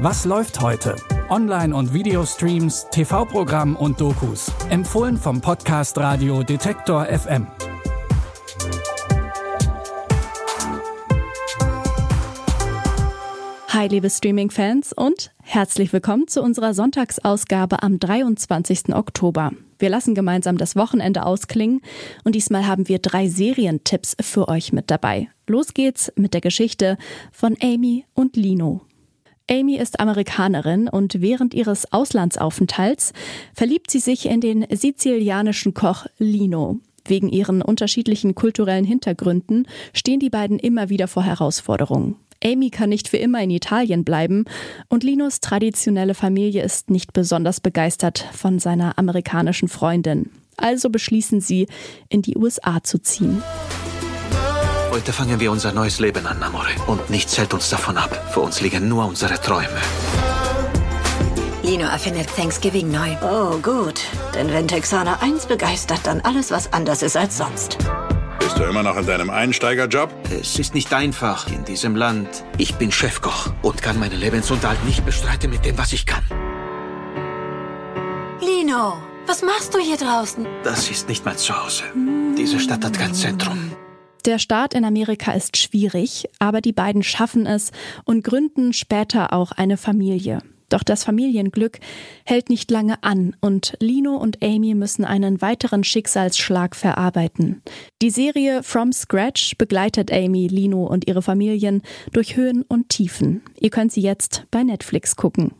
Was läuft heute? Online- und Videostreams, TV-Programm und Dokus. Empfohlen vom Podcast Radio Detektor FM. Hi, liebe Streaming-Fans und herzlich willkommen zu unserer Sonntagsausgabe am 23. Oktober. Wir lassen gemeinsam das Wochenende ausklingen und diesmal haben wir drei Serientipps für euch mit dabei. Los geht's mit der Geschichte von Amy und Lino. Amy ist Amerikanerin und während ihres Auslandsaufenthalts verliebt sie sich in den sizilianischen Koch Lino. Wegen ihren unterschiedlichen kulturellen Hintergründen stehen die beiden immer wieder vor Herausforderungen. Amy kann nicht für immer in Italien bleiben und Linos traditionelle Familie ist nicht besonders begeistert von seiner amerikanischen Freundin. Also beschließen sie, in die USA zu ziehen. Heute fangen wir unser neues Leben an, Amore. Und nichts hält uns davon ab. Für uns liegen nur unsere Träume. Lino erfindet Thanksgiving neu. Oh, gut. Denn wenn Texaner eins begeistert, dann alles, was anders ist als sonst. Bist du immer noch in deinem Einsteigerjob? Es ist nicht einfach in diesem Land. Ich bin Chefkoch und kann meinen Lebensunterhalt nicht bestreiten mit dem, was ich kann. Lino, was machst du hier draußen? Das ist nicht mein Zuhause. Diese Stadt hat kein Zentrum. Der Start in Amerika ist schwierig, aber die beiden schaffen es und gründen später auch eine Familie. Doch das Familienglück hält nicht lange an und Lino und Amy müssen einen weiteren Schicksalsschlag verarbeiten. Die Serie From Scratch begleitet Amy, Lino und ihre Familien durch Höhen und Tiefen. Ihr könnt sie jetzt bei Netflix gucken.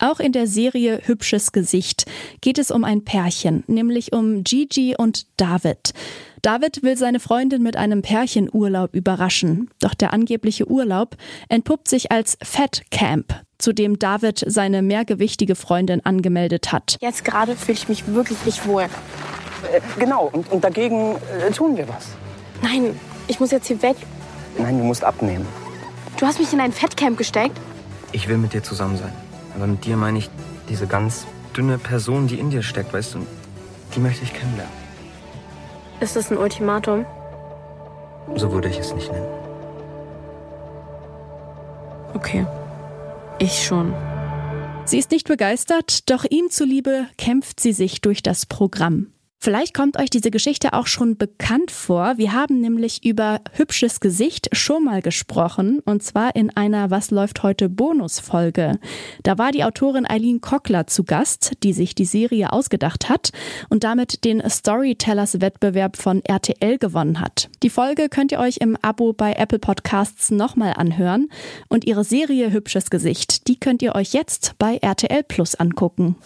Auch in der Serie Hübsches Gesicht geht es um ein Pärchen, nämlich um Gigi und David. David will seine Freundin mit einem Pärchenurlaub überraschen. Doch der angebliche Urlaub entpuppt sich als Fat Camp, zu dem David seine mehrgewichtige Freundin angemeldet hat. Jetzt gerade fühle ich mich wirklich nicht wohl. Äh, genau, und, und dagegen äh, tun wir was. Nein, ich muss jetzt hier weg. Nein, du musst abnehmen. Du hast mich in ein Fettcamp gesteckt? Ich will mit dir zusammen sein. Aber mit dir meine ich diese ganz dünne Person, die in dir steckt, weißt du? Die möchte ich kennenlernen. Ist das ein Ultimatum? So würde ich es nicht nennen. Okay. Ich schon. Sie ist nicht begeistert, doch ihm zuliebe kämpft sie sich durch das Programm. Vielleicht kommt euch diese Geschichte auch schon bekannt vor. Wir haben nämlich über hübsches Gesicht schon mal gesprochen und zwar in einer Was läuft heute Bonusfolge. Da war die Autorin Eileen Kockler zu Gast, die sich die Serie ausgedacht hat und damit den Storytellers Wettbewerb von RTL gewonnen hat. Die Folge könnt ihr euch im Abo bei Apple Podcasts nochmal anhören und ihre Serie Hübsches Gesicht, die könnt ihr euch jetzt bei RTL Plus angucken.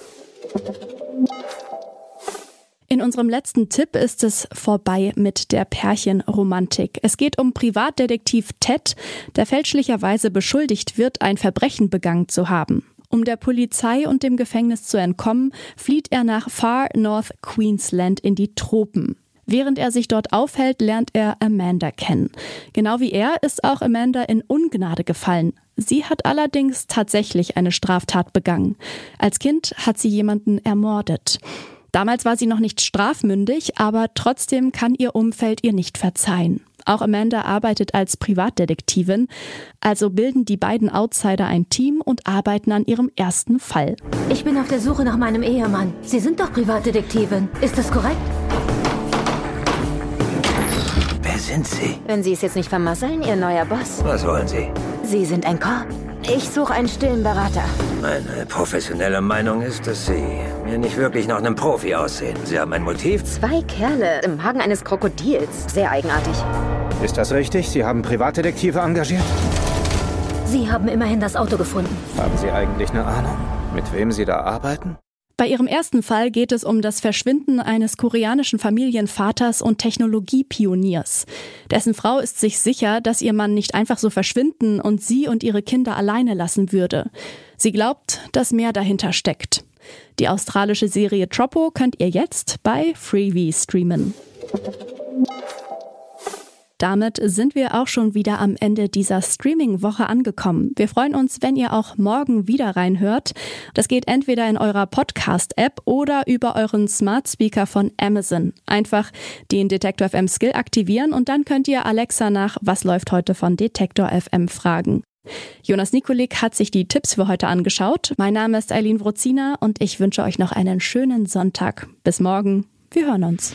In unserem letzten Tipp ist es vorbei mit der Pärchenromantik. Es geht um Privatdetektiv Ted, der fälschlicherweise beschuldigt wird, ein Verbrechen begangen zu haben. Um der Polizei und dem Gefängnis zu entkommen, flieht er nach Far North Queensland in die Tropen. Während er sich dort aufhält, lernt er Amanda kennen. Genau wie er ist auch Amanda in Ungnade gefallen. Sie hat allerdings tatsächlich eine Straftat begangen. Als Kind hat sie jemanden ermordet. Damals war sie noch nicht strafmündig, aber trotzdem kann ihr Umfeld ihr nicht verzeihen. Auch Amanda arbeitet als Privatdetektivin, also bilden die beiden Outsider ein Team und arbeiten an ihrem ersten Fall. Ich bin auf der Suche nach meinem Ehemann. Sie sind doch Privatdetektivin. Ist das korrekt? Wer sind Sie? Wenn Sie es jetzt nicht vermasseln, Ihr neuer Boss. Was wollen Sie? Sie sind ein Korb. Ich suche einen stillen Berater. Meine professionelle Meinung ist, dass Sie mir nicht wirklich nach einem Profi aussehen. Sie haben ein Motiv? Zwei Kerle im Magen eines Krokodils. Sehr eigenartig. Ist das richtig? Sie haben Privatdetektive engagiert? Sie haben immerhin das Auto gefunden. Haben Sie eigentlich eine Ahnung, mit wem Sie da arbeiten? Bei ihrem ersten Fall geht es um das Verschwinden eines koreanischen Familienvaters und Technologiepioniers. Dessen Frau ist sich sicher, dass ihr Mann nicht einfach so verschwinden und sie und ihre Kinder alleine lassen würde. Sie glaubt, dass mehr dahinter steckt. Die australische Serie Troppo könnt ihr jetzt bei Freevee streamen. Damit sind wir auch schon wieder am Ende dieser Streaming-Woche angekommen. Wir freuen uns, wenn ihr auch morgen wieder reinhört. Das geht entweder in eurer Podcast-App oder über euren Smart Speaker von Amazon. Einfach den Detektor FM Skill aktivieren und dann könnt ihr Alexa nach Was läuft heute von Detektor FM fragen. Jonas Nikolik hat sich die Tipps für heute angeschaut. Mein Name ist Eileen Wrozina und ich wünsche euch noch einen schönen Sonntag. Bis morgen. Wir hören uns.